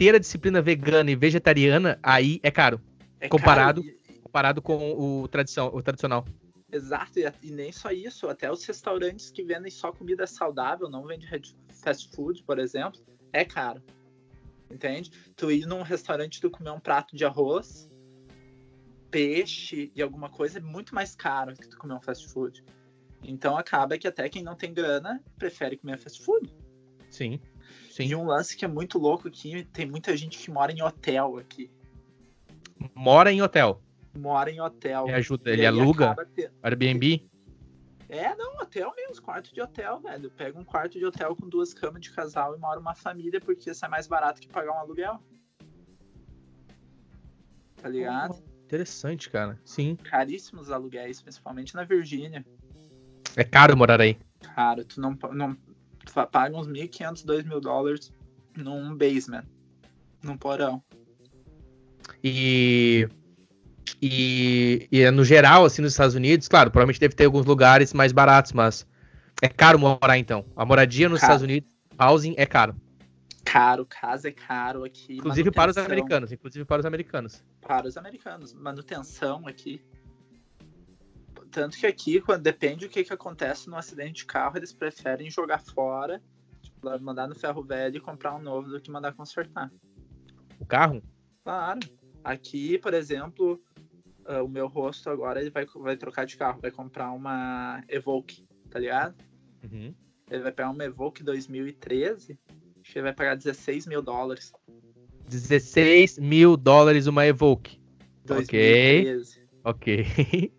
ter a disciplina vegana e vegetariana, aí é caro. É Comparado- caro Comparado com o, tradição, o tradicional. Exato, e, e nem só isso, até os restaurantes que vendem só comida saudável, não vendem fast food, por exemplo, é caro. Entende? Tu ir num restaurante tu comer um prato de arroz, peixe e alguma coisa é muito mais caro que tu comer um fast food. Então acaba que até quem não tem grana prefere comer fast food. Sim. E Sim. um lance que é muito louco aqui, tem muita gente que mora em hotel aqui. Mora em hotel. Mora em hotel. Ele ajuda, E ele aluga. Airbnb. É, não, hotel mesmo, quarto de hotel, velho. Pega um quarto de hotel com duas camas de casal e mora uma família, porque isso é mais barato que pagar um aluguel. Tá ligado? Interessante, cara. Sim. Caríssimos os aluguéis, principalmente na Virgínia. É caro morar aí. Cara, tu não, não paga uns 1.500, 2 mil dólares num basement, num porão. E, e, e é no geral, assim, nos Estados Unidos, claro, provavelmente deve ter alguns lugares mais baratos, mas é caro morar então. A moradia nos Caro. Estados Unidos, housing é caro. Caro, casa é caro aqui. Inclusive para os americanos, inclusive para os americanos. Para os americanos. Manutenção aqui. Tanto que aqui, quando depende do que, que acontece no acidente de carro, eles preferem jogar fora, tipo, mandar no ferro velho e comprar um novo do que mandar consertar. O carro? Claro. Aqui, por exemplo, ah, o meu rosto agora ele vai, vai trocar de carro, vai comprar uma Evoque, tá ligado? Uhum. Ele vai pegar uma Evoque 2013, acho que ele vai pagar 16 mil dólares. 16 mil dólares uma Evoque. Ok. 2013. Ok.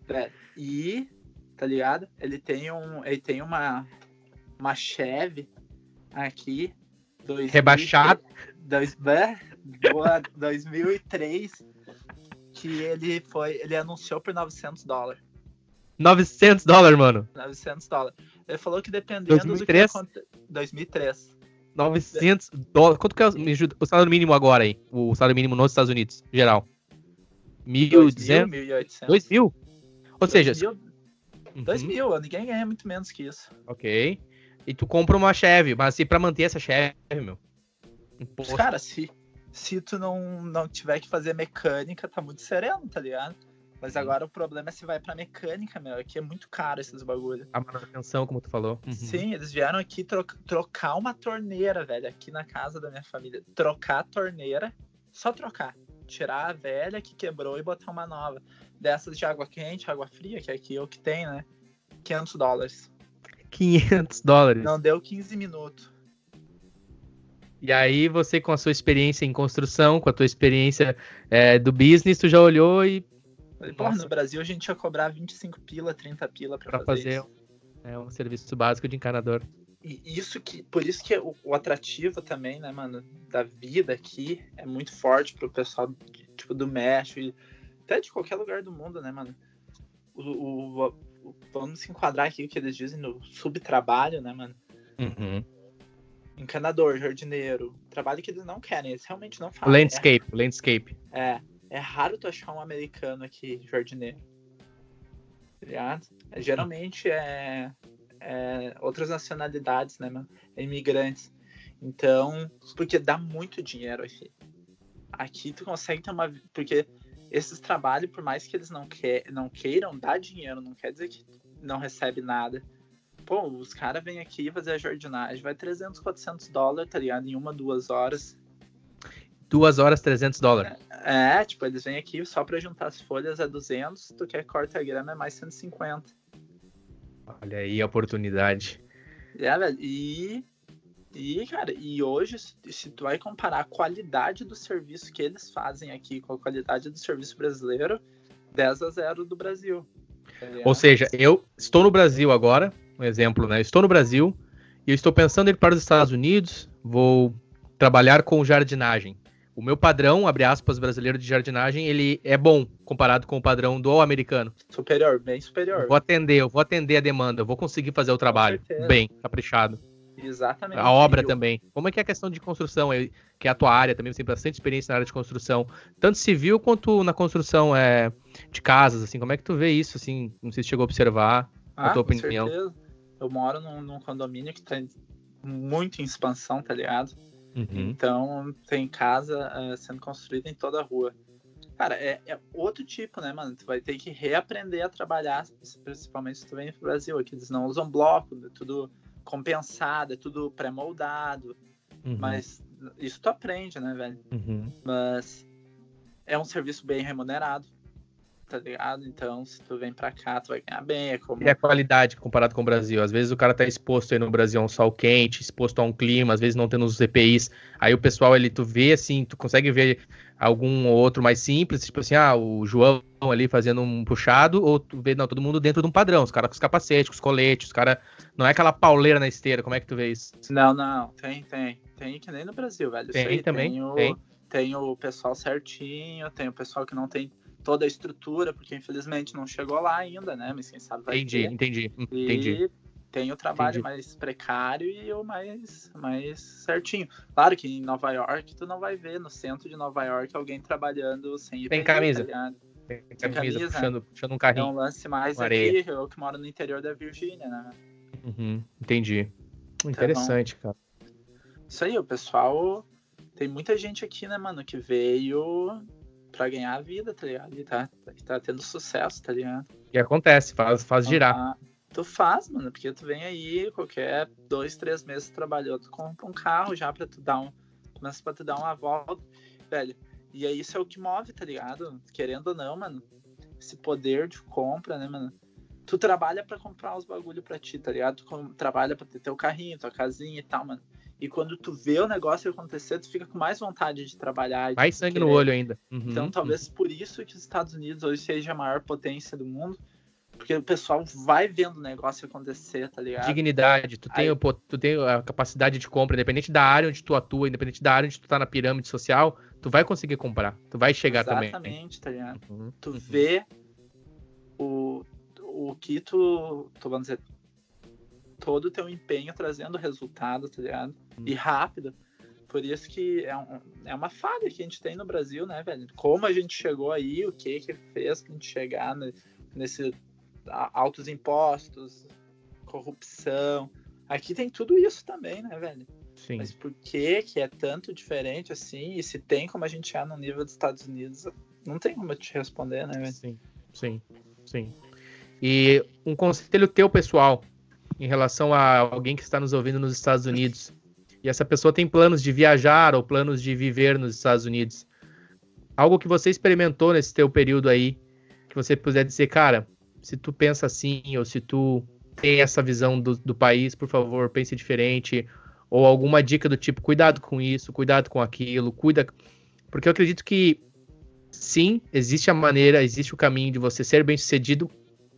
E, tá ligado? Ele tem um. Ele tem uma. Uma Chevy aqui. 2000 Rebaixado. Dois, é, boa, 2003. Que ele foi. Ele anunciou por 900 dólares. 900 dólares, mano. 900 dólares. Ele falou que dependendo 2003? do que aconte... 2003. 900 dólares. Quanto que é o, salário mínimo agora aí? O salário mínimo nos Estados Unidos, geral. 2000, 1.200? 1.800. 2 mil? Ou seja, 2000, uhum, 2000, ninguém ganha muito menos que isso. ok. E tu compra uma Chevy, mas assim, pra manter essa Chevy, meu. Imposto. Cara, se, se tu não, não tiver que fazer mecânica, tá muito sereno, tá ligado? Mas agora o problema é se vai pra mecânica, meu. Aqui é muito caro esses bagulho. A manutenção, como tu falou. Uhum. Sim, eles vieram aqui tro- trocar uma torneira, velho, aqui na casa da minha família. Trocar a torneira, só trocar. Tirar a velha que quebrou e botar uma nova. Dessas de água quente, água fria, que aqui é o que tem, né? 500 dólares. 500 dólares. Não deu 15 minutos. E aí você, com a sua experiência em construção, com a tua experiência é, do business, tu já olhou e Porra, no Brasil a gente ia cobrar 25 pila, 30 pila pra, pra fazer, fazer é, um serviço básico de encanador. E isso que, por isso que o, o atrativo também, né, mano, da vida aqui é muito forte pro pessoal, de- tipo, do México e até de qualquer lugar do mundo, né, mano? O, o- o- vamos se enquadrar aqui o que eles dizem no subtrabalho, né, mano? Uhum. Encanador, jardineiro, trabalho que eles não querem, eles realmente não fazem. Landscape, landscape. É, é raro tu achar um americano aqui, jardineiro. Tá ligado? É, geralmente é, é outras nacionalidades, né, mano? É imigrantes. Então, porque dá muito dinheiro aqui. Aqui tu consegue ter uma. Porque esses trabalhos, por mais que eles não, que, não queiram, dá dinheiro, não quer dizer que não recebe nada. Pô, os caras vêm aqui fazer a jardinagem, vai 300, 400 dólares, tá ligado? Em uma, duas horas. Duas horas, 300 dólares. É, tipo, eles vêm aqui só pra juntar as folhas é 200, tu quer corta a grama é mais 150. Olha aí a oportunidade. É, velho, e, e, cara, e hoje, se- tu vai comparar a qualidade do serviço que eles fazem aqui com a qualidade do serviço brasileiro, 10 a 0 do Brasil. tá? Ou seja, eu estou no Brasil agora, um exemplo, né? Eu estou no Brasil e eu estou pensando em ir para os Estados Unidos, vou trabalhar com jardinagem. O meu padrão, abre aspas, brasileiro de jardinagem, ele é bom comparado com o padrão do americano. superior, bem superior. Eu vou atender, eu vou atender a demanda, eu vou conseguir fazer o trabalho bem, caprichado. Exatamente. A obra E o- também. Como é que é a questão de construção, que é a tua área também, você tem bastante experiência na área de construção, tanto civil quanto na construção é, de casas, assim, como é que tu vê isso, assim, não sei se chegou a observar, a Ah, tua com opinião. certeza. Eu moro num, num condomínio que tá em- muito em expansão, tá ligado? Uhum. Então tem casa uh, sendo construída em toda a rua. Cara, é, é, outro tipo, né, mano? Tu vai ter que reaprender a trabalhar, principalmente se tu vem pro Brasil. Aqui eles não usam bloco, é tudo compensado, é tudo pré-moldado. Uhum. Mas isso tu aprende, né, velho? Uhum. Mas é um serviço bem remunerado tá ligado? Então, se tu vem pra cá, tu vai ganhar bem. É como... E a qualidade comparado com o Brasil? Às vezes o cara tá exposto aí no Brasil a um sol quente, exposto a um clima, às vezes não tendo os EPIs. Aí o pessoal, ele, tu vê assim, tu consegue ver algum ou outro mais simples, tipo assim, ah, o João ali fazendo um puxado, ou tu vê, não, todo mundo dentro de um padrão, os caras com os capacetes, com os coletes, os caras. Não é aquela pauleira na esteira, como é que tu vê isso? Não, não, tem, tem. Tem que nem no Brasil, velho. Tem aí, também. Tem o, tem. tem o pessoal certinho, tem o pessoal que não tem toda a estrutura, porque infelizmente não chegou lá ainda, né? Mas quem sabe vai entendi, ter. Entendi, entendi. E tem o trabalho entendi. mais precário e o mais, mais certinho. Claro que em Nova York, tu não vai ver no centro de Nova York alguém trabalhando sem Tem camisa. Tá tem camisa, camisa puxando, puxando um carrinho. É um lance mais aqui, eu que moro no interior da Virgínia, né? Uhum, entendi. Interessante, então, cara. Isso aí, o pessoal. Tem muita gente aqui, né, mano, que veio pra ganhar a vida, tá ligado? E tá, tá tendo sucesso, tá ligado? E acontece, faz, faz girar. Ah, tu faz, mano, porque tu vem aí, qualquer dois, três meses trabalhou, tu compra um carro já pra tu dar um. Começa pra tu dar uma volta, velho. E aí isso é o que move, tá ligado? Querendo ou não, mano. Esse poder de compra, né, mano? Tu trabalha para comprar os bagulho pra ti, tá ligado? Tu trabalha pra ter teu carrinho, tua casinha e tal, mano. E quando tu vê o negócio acontecer, tu fica com mais vontade de trabalhar. Mais sangue querer. no olho ainda. Uhum, então, talvez uhum. por isso que os Estados Unidos hoje seja a maior potência do mundo. Porque o pessoal vai vendo o negócio acontecer, tá ligado? Dignidade, tu tem, Aí... o, tu tem a capacidade de compra, independente da área onde tu atua, independente da área onde tu tá na pirâmide social, tu vai conseguir comprar. Tu vai chegar Exatamente, também. Exatamente, tá ligado? Uhum, tu uhum. vê o, o que tu, tu, vamos dizer, todo o teu empenho trazendo resultado, tá ligado? Hum. E rápido. Por isso que é, um, é uma falha que a gente tem no Brasil, né, velho? Como a gente chegou aí, o que que fez pra gente chegar no, nesse altos impostos, corrupção. Aqui tem tudo isso também, né, velho? Sim. Mas por que que é tanto diferente assim? E se tem como a gente chegar no nível dos Estados Unidos, não tem como eu te responder, né, velho? Sim, sim, sim. E um conselho teu, pessoal, em relação a alguém que está nos ouvindo nos Estados Unidos. E essa pessoa tem planos de viajar ou planos de viver nos Estados Unidos, algo que você experimentou nesse teu período aí, que você puder dizer, cara, se tu pensa assim ou se tu tem essa visão do, do país, por favor, pense diferente, ou alguma dica do tipo, cuidado com isso, cuidado com aquilo, cuida, porque eu acredito que sim, existe a maneira, existe o caminho de você ser bem sucedido,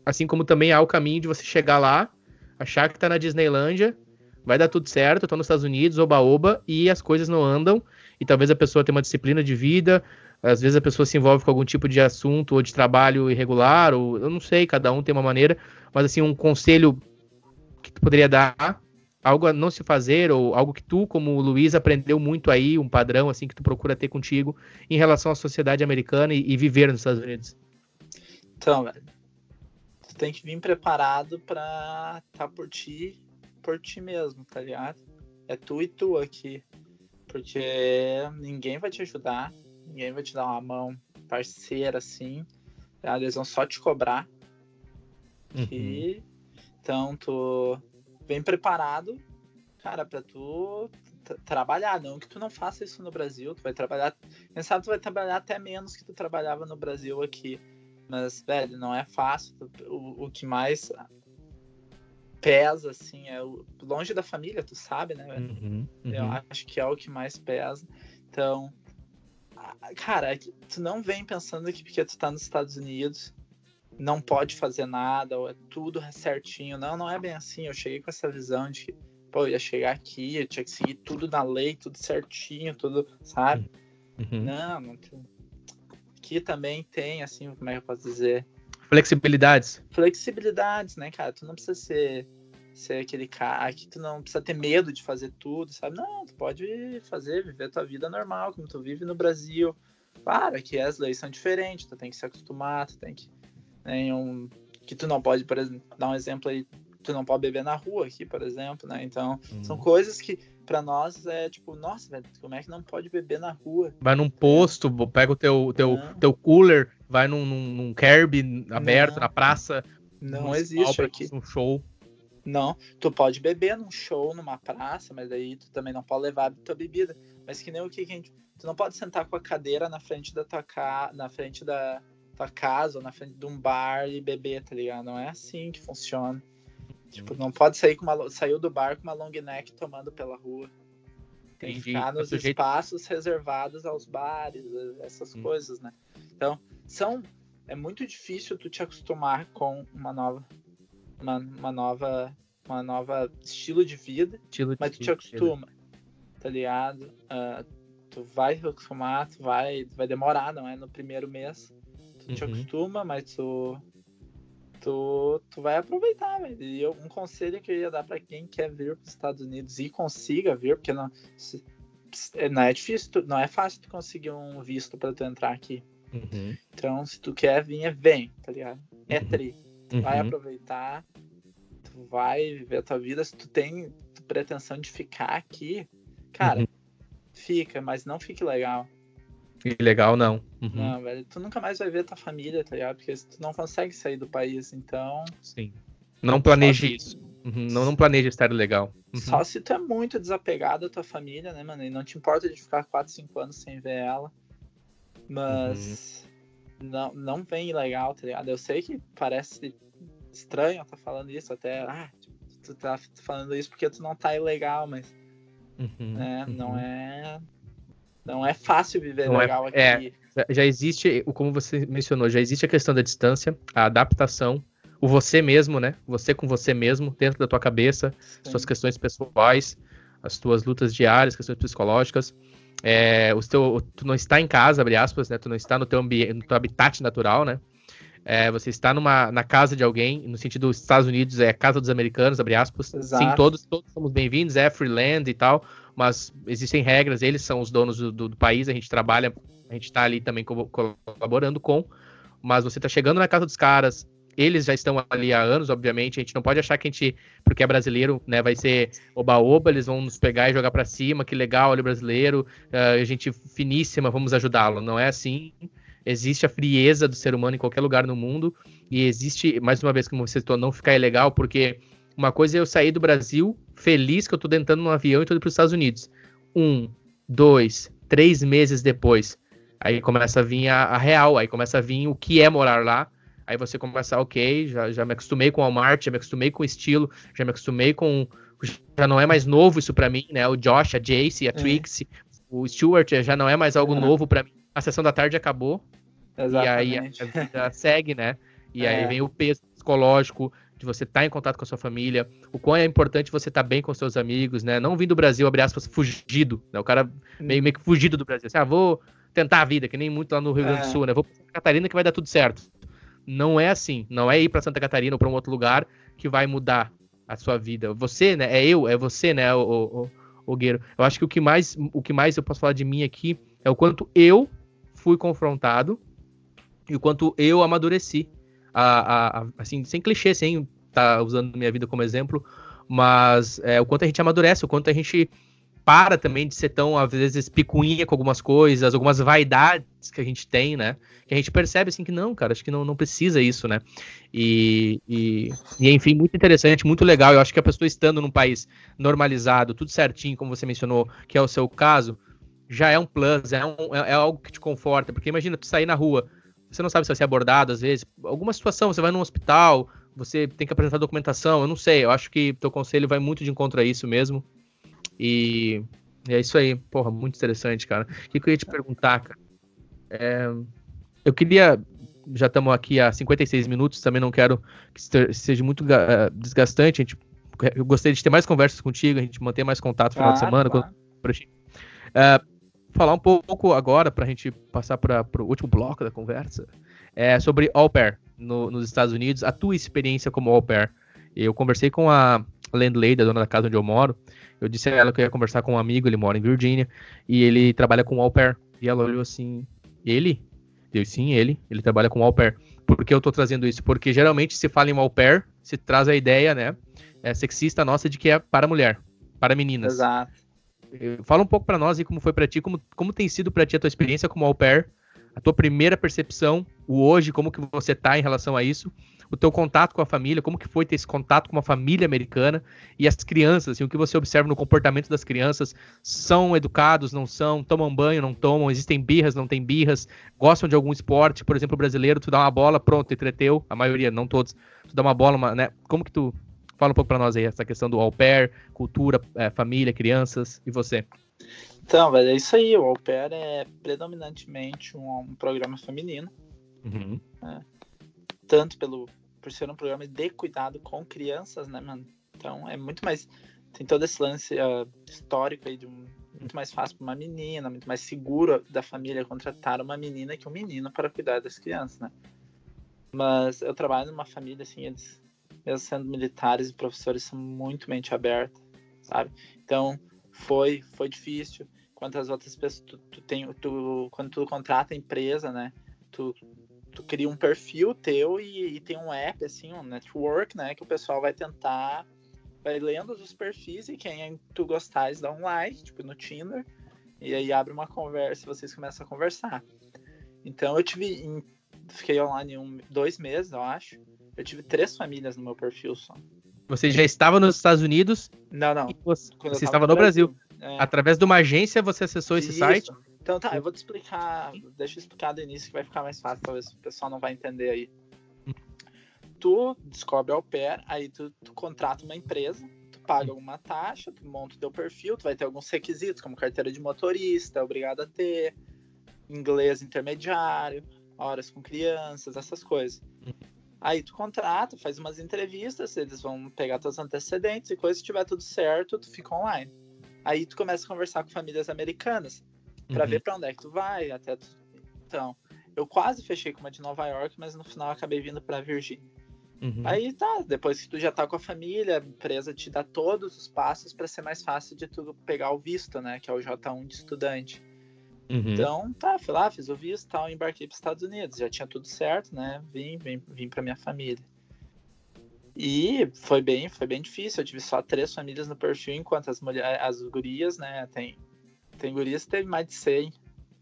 assim como também há o caminho de você chegar lá achar que tá na Disneylândia, vai dar tudo certo, tô nos Estados Unidos, oba-oba, e as coisas não andam, e talvez a pessoa tenha uma disciplina de vida, às vezes a pessoa se envolve com algum tipo de assunto ou de trabalho irregular, ou eu não sei, cada um tem uma maneira, mas assim, um conselho que tu poderia dar, algo a não se fazer, ou algo que tu, como Luiz, aprendeu muito aí, um padrão assim que tu procura ter contigo em relação à sociedade americana e, e viver nos Estados Unidos? Então, tu tem que vir preparado pra tá por ti, por ti mesmo, tá ligado? É tu e tu aqui. Porque ninguém vai te ajudar, ninguém vai te dar uma mão parceira assim. Tá? Eles vão só te cobrar. Uhum. E, então tu vem preparado, cara, pra tu trabalhar, não que tu não faça isso no Brasil, tu vai trabalhar, quem sabe tu vai trabalhar até menos que tu trabalhava no Brasil aqui. Mas, velho, não é fácil. O, o que mais pesa, assim, é o, longe da família, tu sabe, né, velho? Uhum, uhum. Eu acho que é o que mais pesa. Então, cara, é tu não vem pensando que porque tu tá nos Estados Unidos não pode fazer nada, ou é tudo certinho. Não, não é bem assim. Eu cheguei com essa visão de que, pô, eu ia chegar aqui, eu tinha que seguir tudo na lei, tudo certinho, tudo, sabe? Uhum. Não, não, aqui também tem, assim, como é que eu posso dizer? Flexibilidades. Flexibilidades, né, cara? Tu não precisa ser, ser aquele cara que tu não precisa ter medo de fazer tudo, sabe? Não, tu pode fazer, viver tua vida normal, como tu vive no Brasil. Claro que as leis são diferentes, tu tem que se acostumar, tu tem que. Né, um, que tu não pode, por exemplo, dar um exemplo aí tu não pode beber na rua aqui, por exemplo, né? Então, são coisas que para nós é tipo, nossa, velho, como é que não pode beber na rua? Vai num posto, pega o teu, teu, teu cooler, vai num, num, num Kirby aberto Não. na praça. Não existe aqui. Um show. Não, tu pode beber num show, numa praça, mas aí tu também não pode levar a tua bebida. Mas que nem o que que a gente. Tu não pode sentar com a cadeira na frente da tua ca... na frente da tua casa ou na frente de um bar e beber, tá ligado? Não é assim que funciona. Tipo, não pode sair com uma saiu do bar com uma long neck tomando pela rua. Tem que ficar É nos sujeito- espaços reservados aos bares, essas Hum. coisas, né? Então, são é muito difícil tu te acostumar com uma nova uma, uma nova uma nova estilo de vida, Estilo de mas tu te vida. acostuma, tá ligado? Ah, tu vai se acostumar, tu vai, vai demorar, não é no primeiro mês. Tu te Uhum. acostuma, mas tu tu, tu vai aproveitar, velho. E eu- um conselho que eu ia dar pra quem quer vir para os Estados Unidos e consiga vir, porque não, não é difícil, tu- não é fácil tu conseguir um visto pra tu entrar aqui. Uhum. Então, se tu quer vir, é vem, tá ligado? É Uhum. tri. Tu vai Uhum. aproveitar, tu vai viver a tua vida. Se tu tem pretensão de ficar aqui, cara, Uhum. fica, mas não fique legal. E legal, não. Uhum. Não, velho. Tu nunca mais vai ver tua família, tá ligado? Porque tu não consegue sair do país, então. Sim. Não planeje Só- isso. Uhum. Não, não planeje estar legal. Uhum. Só se tu é muito desapegado da tua família, né, mano? E não te importa de ficar 4, 5 anos sem ver ela. Mas não, não vem legal, tá ligado? Eu sei que parece estranho eu tá falando isso, até. Ah, tu tá falando isso porque tu não tá ilegal, mas Uhum. né, Uhum. não é. Não é fácil viver Não é- legal aqui. é. Já- existe, como você mencionou, já existe a questão da distância, a adaptação, o você mesmo, né? Você com você mesmo, dentro da tua cabeça, Sim. suas questões pessoais, as tuas lutas diárias, questões psicológicas. É, o teu, tu não está em casa, abre aspas, né? Tu não está no teu ambiente, no teu habitat natural, né? É, você está numa, na casa de alguém, no sentido dos Estados Unidos, é a casa dos americanos, abre aspas. Sim, Exato. todos, todos somos bem-vindos, é freeland e tal, mas existem regras, eles são os donos do, do- do país, a gente trabalha, a gente está ali também co- colaborando com, mas você está chegando na casa dos caras, eles já estão ali há anos, obviamente, a gente não pode achar que a gente, porque é brasileiro, né, vai ser oba-oba, eles vão nos pegar e jogar pra cima, que legal, olha o brasileiro, a gente finíssima, vamos ajudá-lo. Não é assim. Existe a frieza do ser humano em qualquer lugar no mundo, e existe, mais uma vez, como você citou, não ficar ilegal, porque uma coisa é eu sair do Brasil feliz que eu tô entrando num avião e tô indo pros Estados Unidos. Um, dois, três meses depois, aí começa a vir a, a real, aí começa a vir o que é morar lá, Aí você começa, ok, já, já me acostumei com o Walmart, já me acostumei com o estilo, já me acostumei com. Já não é mais novo isso pra mim, né? O Josh, a Jace, a Trixie, o Stuart já não é mais algo Uhum. novo pra mim. A sessão da tarde acabou, Exatamente. e aí a, a vida segue, né? E aí É. vem o peso psicológico de você estar em contato com a sua família, o quão é importante você estar bem com seus amigos, né? Não vir do Brasil, abre aspas, fugido, né? O cara meio, meio que fugido do Brasil. Assim, ah, vou tentar a vida, que nem muito lá no Rio Grande do É. Sul, né? Vou pra Santa Catarina que vai dar tudo certo. Não é assim. Não é ir pra Santa Catarina ou pra um outro lugar que vai mudar a sua vida. Você, né? É eu, é você, né, o, o, o Gueiro. Eu acho que o que mais, o que mais eu posso falar de mim aqui é o quanto eu fui confrontado e o quanto eu amadureci. A, a- assim, sem clichê, sem estar usando minha vida como exemplo, mas é, o quanto a gente amadurece, o quanto a gente para também de ser tão, às vezes, picuinha com algumas coisas, algumas vaidades que a gente tem, né? Que a gente percebe, assim, que não, cara, acho que não, não precisa isso, né? E, e, e, enfim, muito interessante, muito legal. Eu acho que a pessoa estando num país normalizado, tudo certinho, como você mencionou, que é o seu caso, já é um plus, é, um, é, é algo que te conforta. Porque imagina, tu sair na rua, você não sabe se vai ser abordado, às vezes, alguma situação, você vai num hospital, você tem que apresentar documentação, eu não sei, eu acho que teu conselho vai muito de encontro a isso mesmo. E, é isso aí, porra, muito interessante, cara. O que, que eu ia te perguntar, cara? É, eu queria. Já estamos aqui há 56 minutos, também não quero que seja muito eh, desgastante. A gente, eu gostaria de ter mais conversas contigo, a gente manter mais contato no final de Claro, semana. claro. quando- gente- É, falar um pouco agora, para a gente passar para o último bloco da conversa, é sobre au pair no- nos Estados Unidos, a tua experiência como au pair. Eu conversei com a landlady, a dona da casa onde eu moro, eu disse a ela que eu ia conversar com um amigo, ele mora em Virgínia, e ele trabalha com au pair. E ela olhou assim, ele? Eu, sim, ele. Ele trabalha com au pair. Por que eu tô trazendo isso? Porque geralmente se fala em au pair, se traz a ideia, né, é, sexista nossa de que é para mulher, para meninas. Exato. Fala um pouco para nós e como foi para ti, como, como tem sido para ti a tua experiência como au pair, a tua primeira percepção, o hoje, como que você tá em relação a isso, o teu contato com a família, como que foi ter esse contato com uma família americana e as crianças, assim, o que você observa no comportamento das crianças, são educados, não são, tomam banho, não tomam, existem birras, não tem birras, gostam de algum esporte, por exemplo, brasileiro, tu dá uma bola, pronto, entreteu, a maioria, não todos, tu dá uma bola, uma, né, como que tu Fala um pouco para nós aí, essa questão do au pair, cultura, é, família, crianças e você. Então, velho, é isso aí. O au pair é predominantemente um, um programa feminino. Uhum. Né? Tanto pelo, por ser um programa de cuidado com crianças, né, mano? Então é muito mais. Tem todo esse lance uh, histórico aí de um. Muito mais fácil para uma menina, muito mais seguro da família contratar uma menina que um menino para cuidar das crianças, né? Mas eu trabalho numa família assim, eles mesmo sendo militares e professores, são muito mente aberta, sabe? Então, foi foi difícil. Quantas outras pessoas tu, tu tem, tu, quando tu contrata a empresa, né? Tu, tu cria um perfil teu e, e, tem um app, assim, um network, né? Que o pessoal vai tentar, vai lendo os perfis e quem tu gostares dá um like, tipo no Tinder, e aí abre uma conversa e vocês começam a conversar. Então eu tive, em, fiquei online um, dois meses, eu acho. Eu tive três famílias no meu perfil só. Você já estava nos Estados Unidos? Não, não. você, você estava no Brasil. Brasil. É. Através de uma agência você acessou esse Isso. site? Então tá, eu vou te explicar. Deixa eu explicar do início que vai ficar mais fácil, talvez o pessoal não vai entender aí. Tu descobre ao pair, aí tu, tu contrata uma empresa, tu paga alguma taxa, tu monta o teu perfil, tu vai ter alguns requisitos, como carteira de motorista, é obrigado a ter, inglês intermediário, horas com crianças, essas coisas. Aí tu contrata, faz umas entrevistas, eles vão pegar teus antecedentes e coisa, se tiver tudo certo, tu fica online. Aí tu começa a conversar com famílias americanas para uhum. ver para onde é que tu vai, até tu... Então, eu quase fechei com uma de Nova York, mas no final acabei vindo para Virgínia. Uhum. Aí tá, depois que tu já tá com a família, a empresa te dá todos os passos para ser mais fácil de tu pegar o visto, né, que é o J1 de estudante. Uhum. Então, tá, fui lá, fiz o visto tal, embarquei para os Estados Unidos. Já tinha tudo certo, né? Vim, vim, vim para minha família. E foi bem, foi bem difícil. Eu tive só três famílias no perfil, enquanto as mulheres, as gurias, né? Tem, tem gurias que teve mais de 100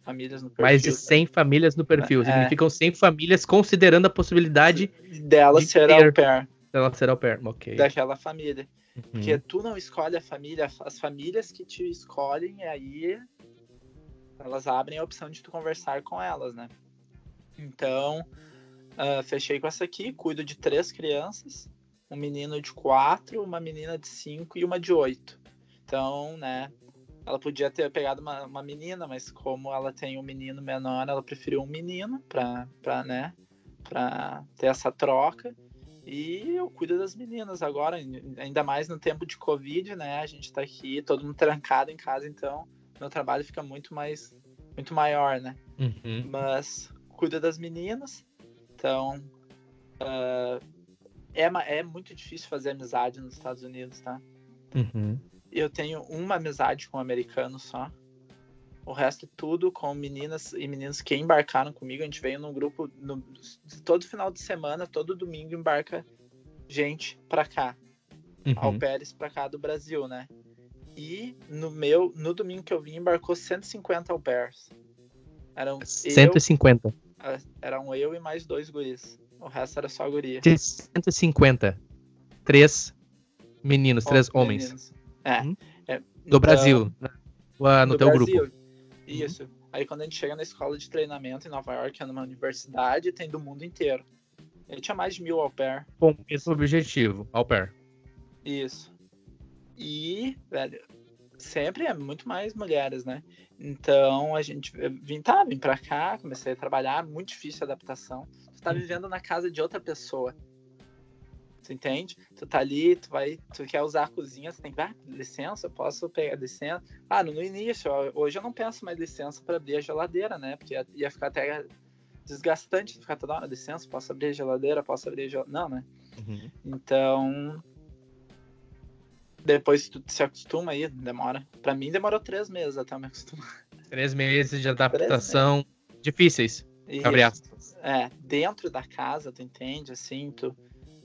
famílias no perfil. Mais de 100 famílias no perfil. É. Significam 100 famílias considerando a possibilidade dela de ser ter... au pair. Dela ser au pair, ok. Daquela família. Uhum. Porque tu não escolhe a família, as famílias que te escolhem, aí elas abrem a opção de tu conversar com elas, né? Então, uh, fechei com essa aqui, cuido de três crianças, um menino de quatro, uma menina de cinco e uma de oito. Então, né, ela podia ter pegado uma, uma menina, mas como ela tem um menino menor, ela preferiu um menino pra, pra, né, pra ter essa troca. E eu cuido das meninas agora, ainda mais no tempo de Covid, né? A gente tá aqui, todo mundo trancado em casa, então meu trabalho fica muito mais muito maior, né? Uhum. Mas cuida das meninas, então uh, é, é muito difícil fazer amizade nos Estados Unidos, tá? Uhum. Eu tenho uma amizade com um americano só. O resto tudo com meninas e meninos que embarcaram comigo. A gente veio num grupo no, todo final de semana, todo domingo embarca gente pra cá. Uhum. Ao Pérez pra cá do Brasil, né? E no meu, no domingo que eu vim, embarcou 150 au pairs. Eram 150. Eu, eram eu e mais dois guris. O resto era só guria. 150. Três meninos, três homens. Meninos. É, hum? é. Do então, Brasil. No teu Brasil. grupo. Isso. Uhum. Aí quando a gente chega na escola de treinamento em Nova York, é numa universidade, tem do mundo inteiro. Ele tinha mais de mil au pair. Com o mesmo objetivo, au pair. Isso. E, velho, sempre é muito mais mulheres, né? Então a gente vim, tá, vim pra cá, comecei a trabalhar, muito difícil a adaptação. Tu tá uhum. vivendo na casa de outra pessoa. Tu entende? Tu tá ali, tu vai, tu quer usar a cozinha, tu tem que, ah, licença, eu posso pegar licença. Ah, no, início, hoje eu não peço mais licença para abrir a geladeira, né? Porque ia, ia ficar até desgastante ficar toda hora, licença, posso abrir a geladeira, posso abrir a geladeira. Não, né? Uhum. Então, depois tu se acostuma aí, demora. Pra mim demorou três meses até eu me acostumar. Três meses de adaptação meses. difíceis. Abre É, dentro da casa, tu entende, assim, tu,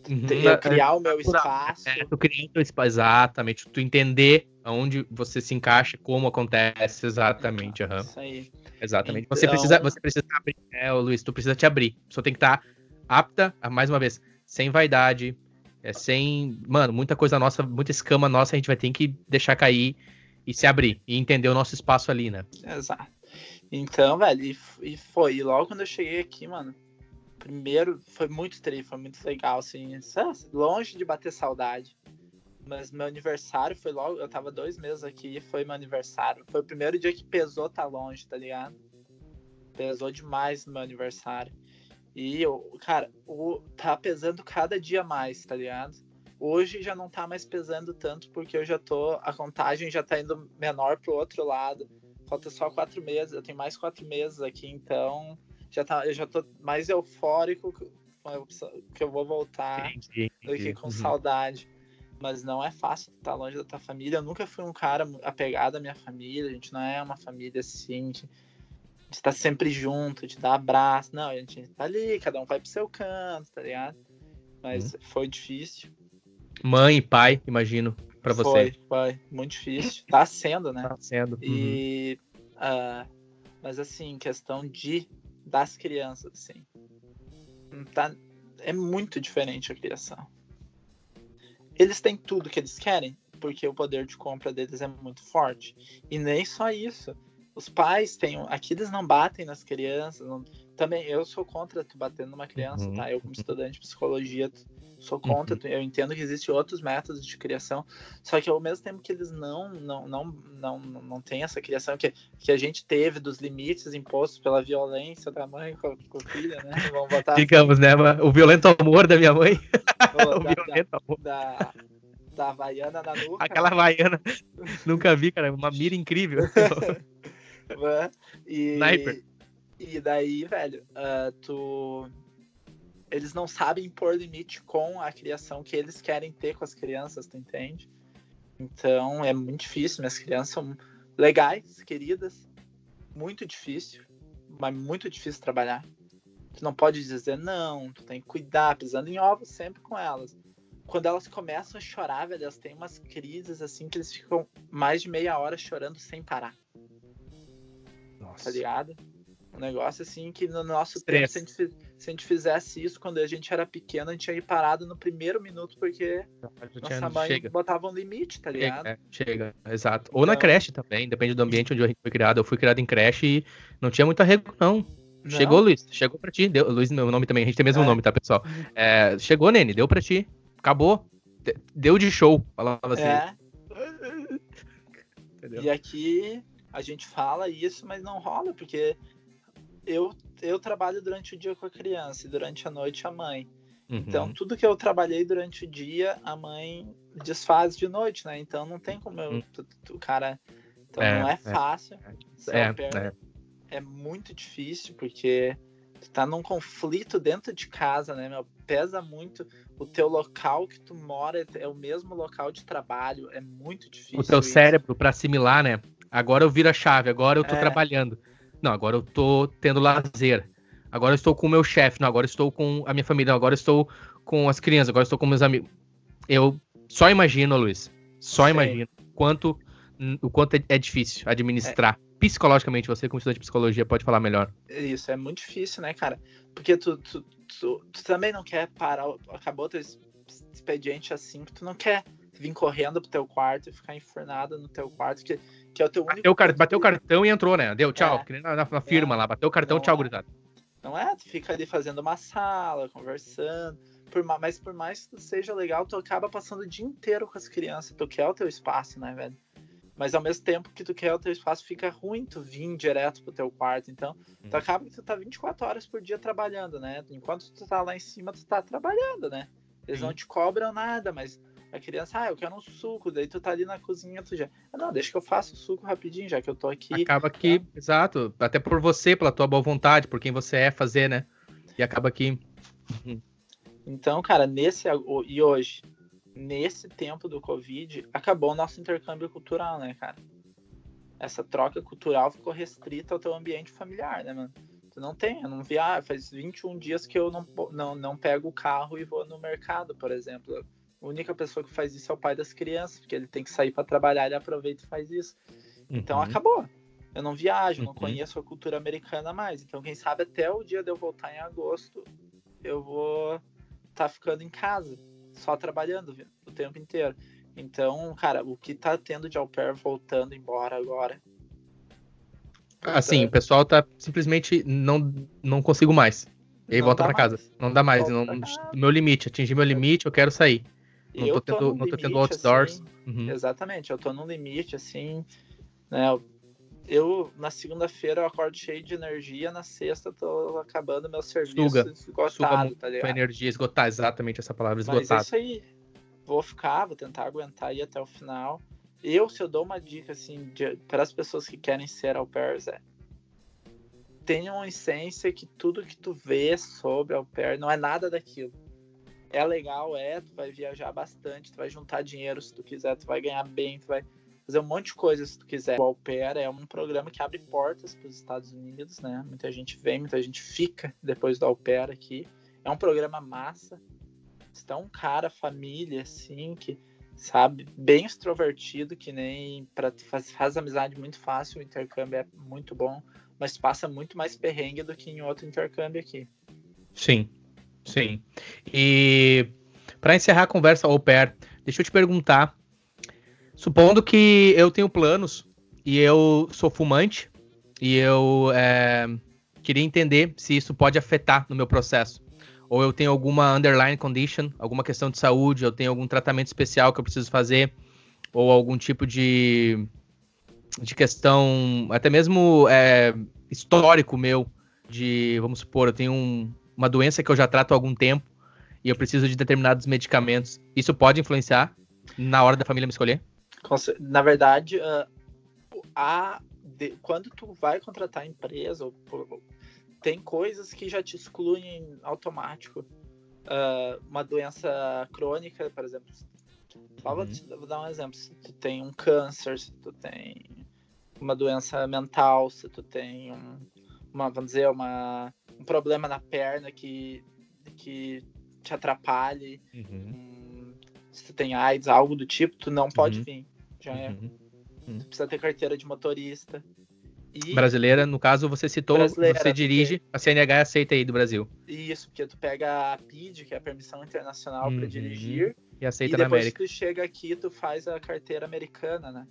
Uhum. Eu criar o meu espaço. É, tu criar o teu espaço, exatamente. Tu entender onde você se encaixa, como acontece, exatamente. Uhum. Isso aí. Exatamente. Então... Você precisa, você precisa abrir, é, Luiz, tu precisa te abrir. Só tem que estar tá apta, mais uma vez, sem vaidade, é, sem. Mano, muita coisa nossa, muita escama nossa, a gente vai ter que deixar cair e se abrir e entender o nosso espaço ali, né? Exato. Então, velho, e, foi. E logo quando eu cheguei aqui, mano, primeiro foi muito tri, foi muito legal, assim, longe de bater saudade. Mas meu aniversário foi logo, eu tava dois meses aqui, foi meu aniversário. Foi o primeiro dia que pesou tá longe, tá ligado? Pesou demais no meu aniversário. E, eu, cara, o, tá pesando cada dia mais, tá ligado? Hoje já não tá mais pesando tanto, porque eu já tô, a contagem já tá indo menor pro outro lado. Falta só quatro meses, eu tenho mais quatro meses aqui, então já tá, eu já tô mais eufórico que eu vou voltar entendi, entendi. do que com uhum. saudade. Mas não é fácil estar longe da tua família. Eu nunca fui um cara apegado à minha família. A gente não é uma família assim. De estar sempre junto, de dar abraço. Não, a gente tá ali, cada um vai pro seu canto, tá ligado? Mas uhum. foi difícil. Mãe e pai, imagino, para você. Foi, foi. Muito difícil. Tá sendo, né? Tá sendo. Uhum. E. Uh, mas assim, questão de das crianças, assim. Tá, é muito diferente a criação. Eles têm tudo que eles querem, porque o poder de compra deles é muito forte. E nem só isso. Os pais têm. Aqui eles não batem nas crianças. Não, também eu sou contra tu bater numa criança, uhum. tá? Eu, como estudante de psicologia, sou contra. Uhum. Eu entendo que existem outros métodos de criação, só que ao mesmo tempo que eles não não não não, não têm essa criação que, que a gente teve dos limites impostos pela violência da mãe com, com o filho, né? Vamos botar Digamos, assim. né? O violento amor da minha mãe. o da, violento da, amor. Da, da Havaiana na nuca. Aquela Havaiana. Nunca vi, cara. Uma mira incrível. e, Sniper. E daí, velho, uh, tu. Eles não sabem impor limite com a criação que eles querem ter com as crianças, tu entende? Então é muito difícil. Minhas crianças são legais, queridas, muito difícil, mas muito difícil trabalhar. Tu não pode dizer não, tu tem que cuidar, pisando em ovos sempre com elas. Quando elas começam a chorar, velho, elas têm umas crises assim que eles ficam mais de meia hora chorando sem parar. Nossa. Tá ligado? Um negócio assim que no nosso tempo, se a, gente, se a, gente, fizesse isso quando a gente era pequeno, a gente ia ir parado no primeiro minuto, porque nossa mãe chega. botava um limite, tá ligado? Chega, chega exato. Ou então... na creche também, depende do ambiente onde a gente foi criado. Eu fui criado em creche e não tinha muito arrego, não. não. Chegou, Luiz. Chegou pra ti. Deu, Luiz, meu nome também. A gente tem o mesmo é. nome, tá, pessoal? É, chegou, Nene. Deu pra ti. Acabou. Deu de show. Falava assim. É. E aqui a gente fala isso, mas não rola, porque eu, eu trabalho durante o dia com a criança e durante a noite a mãe. Uhum. Então, tudo que eu trabalhei durante o dia, a mãe desfaz de noite, né? Então, não tem como eu. O cara. Então, é, não é, é fácil. É, é, é, muito difícil, porque tu tá num conflito dentro de casa, né, meu? Pesa muito. O teu local que tu mora é o mesmo local de trabalho. É muito difícil. O teu isso. cérebro, para assimilar, né? Agora eu viro a chave, agora eu tô é. trabalhando. Não, agora eu tô tendo lazer. Agora eu estou com o meu chefe, não, agora eu estou com a minha família, não, agora eu estou com as crianças, agora eu estou com meus amigos. Eu só imagino, Luiz, só Sim. imagino quanto, o quanto é, é difícil administrar. É. Psicologicamente, você como estudante de psicologia pode falar melhor. Isso, é muito difícil, né, cara? Porque tu, tu, tu, tu também não quer parar, acabou teu expediente assim, tu não quer vir correndo pro teu quarto e ficar enfurnado no teu quarto, que que é o teu único. Bateu, car bateu o cartão e entrou, né? Deu, tchau. É. Na, na, firma é. lá, bateu o cartão, não tchau, é. gurizada. Não é? Tu fica ali fazendo uma sala, conversando. Por, mas por mais que seja legal, tu acaba passando o dia inteiro com as crianças. Tu quer o teu espaço, né, velho? Mas ao mesmo tempo que tu quer o teu espaço, fica ruim tu vir direto pro teu quarto. Então, hum. tu uhum. acaba que tu tá 24 horas por dia trabalhando, né? Enquanto tu tá lá em cima, tu tá trabalhando, né? Eles não te cobram nada, mas a criança, ah, eu quero um suco, daí tu tá ali na cozinha, tu já. Ah, não, deixa que eu faça o suco rapidinho, já que eu tô aqui. Acaba que, tá? exato, até por você, pela tua boa vontade, por quem você é fazer, né? E acaba que. Uhum. Então, cara, nesse. E hoje, nesse tempo do Covid, acabou o nosso intercâmbio cultural, né, cara? Essa troca cultural ficou restrita ao teu ambiente familiar, né, mano? Tu não tem, eu não viajo. Faz 21 dias que eu não, não, não pego o carro e vou no mercado, por exemplo. A única pessoa que faz isso é o pai das crianças, porque ele tem que sair para trabalhar, ele aproveita e faz isso. Então uhum. acabou. Eu não viajo, uhum. não conheço a cultura americana mais. Então, quem sabe até o dia de eu voltar em agosto, eu vou estar tá ficando em casa, só trabalhando o tempo inteiro. Então, cara, o que tá tendo de au pair voltando embora agora Assim, o pessoal tá simplesmente não, não consigo mais. E aí não volta para casa. Não dá mais. Não, meu limite, atingi meu limite, eu quero sair. Não tô, tendo, não tô tendo outdoors. Assim, uhum. Exatamente, eu tô num limite, assim, né? Eu, na segunda-feira, eu acordo cheio de energia, na sexta tô acabando meu serviço suga, esgotado, suga tá ligado? energia, esgotar, exatamente essa palavra, esgotado. Mas isso aí. Vou ficar, vou tentar aguentar aí até o final. Eu, se eu dou uma dica, assim, para as pessoas que querem ser au pairs, é tenha uma essência que tudo que tu vê sobre au pair não é nada daquilo. É legal, é, tu vai viajar bastante, tu vai juntar dinheiro se tu quiser, tu vai ganhar bem, tu vai fazer um monte de coisa se tu quiser. O pair é um programa que abre portas para os Estados Unidos, né? Muita gente vem, muita gente fica depois do pair aqui. É um programa massa. Um cara, família, assim, que sabe? Bem extrovertido, que nem para faz, faz amizade muito fácil, o intercâmbio é muito bom, mas passa muito mais perrengue do que em outro intercâmbio aqui. Sim, sim. E para encerrar a conversa au pair, deixa eu te perguntar, supondo que eu tenho planos e eu sou fumante e eu é, queria entender se isso pode afetar no meu processo ou eu tenho alguma underlying condition, alguma questão de saúde, eu tenho algum tratamento especial que eu preciso fazer, ou algum tipo de, de questão, até mesmo é, histórico meu, de, vamos supor, eu tenho um, uma doença que eu já trato há algum tempo e eu preciso de determinados medicamentos. Isso pode influenciar na hora da família me escolher? Na verdade, uh, a, de, quando tu vai contratar empresa, ou, tem coisas que já te excluem automático. Uh, uma doença crônica, por exemplo. Só uhum. vou, vou, dar um exemplo. Se tu tem um câncer, se tu tem uma doença mental, se tu tem um, uma, vamos dizer, uma, um problema na perna que, que te atrapalhe, uhum. um, se tu tem AIDS, algo do tipo, tu não pode uhum. vir. Já é. Uhum. Tu precisa ter carteira de motorista. E... Brasileira, no caso, você citou, você dirige, porque... a CNH aceita aí do Brasil. Isso, porque tu pega a PID, que é a Permissão Internacional uhum. para dirigir, e aceita e na América. depois que tu chega aqui, tu faz a carteira americana, né?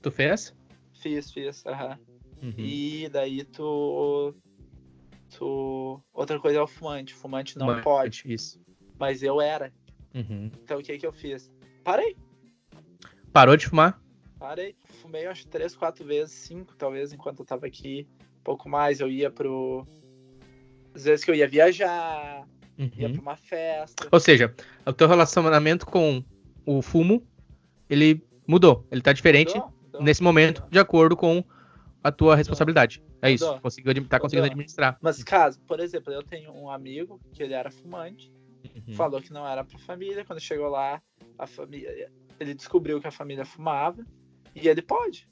Tu fez? Fiz, fiz, aham. Uhum. E daí tu, tu... Outra coisa é o fumante, fumante não pode. Isso. Mas eu era. Uhum. Então o que que eu fiz? Parei. Parou de fumar? Parei. Fumei acho três, quatro vezes, cinco talvez, enquanto eu tava aqui. Um pouco mais, eu ia pro. Às vezes que eu ia viajar, uhum. ia pra uma festa. Ou seja, o teu relacionamento com o fumo, ele mudou. Ele tá diferente mudou, mudou, nesse momento, mudou. de acordo com a tua responsabilidade. É isso. Conseguiu, tá conseguindo administrar. Mas caso, por exemplo, eu tenho um amigo que ele era fumante, uhum. falou que não era pra família. Quando chegou lá, a família. Ele descobriu que a família fumava. E ele pode.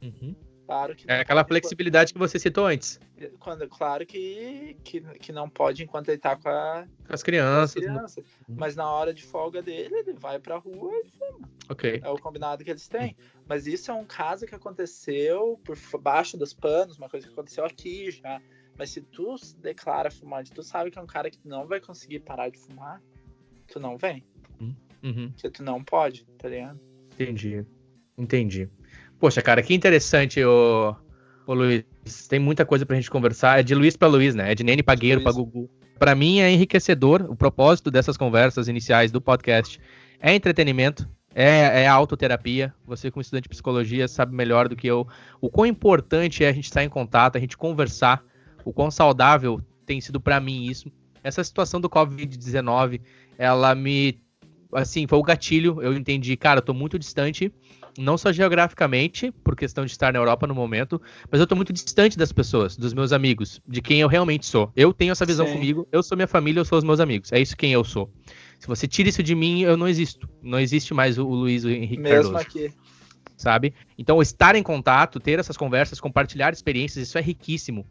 Uhum. Claro que é aquela flexibilidade que você citou antes. Quando, claro que, que, que não pode enquanto ele tá com, a, com as crianças. Com as crianças. Uhum. Mas na hora de folga dele, ele vai pra rua e fuma. Ok. É o combinado que eles têm. Mas isso é um caso que aconteceu por baixo dos panos, uma coisa que aconteceu aqui já. Mas se tu se declara fumante, tu sabe que é um cara que não vai conseguir parar de fumar, tu não vem. Uhum. uhum. Porque tu não pode, tá ligado? Entendi. Entendi. Poxa, cara, que interessante, ô, ô Luiz. Tem muita coisa pra gente conversar. É de Luiz para Luiz, né? É de Nene Pagueiro para Gugu. Para mim é enriquecedor. O propósito dessas conversas iniciais do podcast é entretenimento, é, é autoterapia. Você, como estudante de psicologia, sabe melhor do que eu o quão importante é a gente estar em contato, a gente conversar, o quão saudável tem sido para mim isso. Essa situação do Covid-19, ela me. Assim, foi o gatilho. Eu entendi, cara, eu tô muito distante não só geograficamente, por questão de estar na Europa no momento, mas eu tô muito distante das pessoas, dos meus amigos, de quem eu realmente sou. Eu tenho essa visão Sim. comigo, eu sou minha família, eu sou os meus amigos. É isso quem eu sou. Se você tira isso de mim, eu não existo. Não existe mais o, Luiz o Henrique Mesmo Cardoso. aqui. Sabe? Então, estar em contato, ter essas conversas, compartilhar experiências, isso é riquíssimo.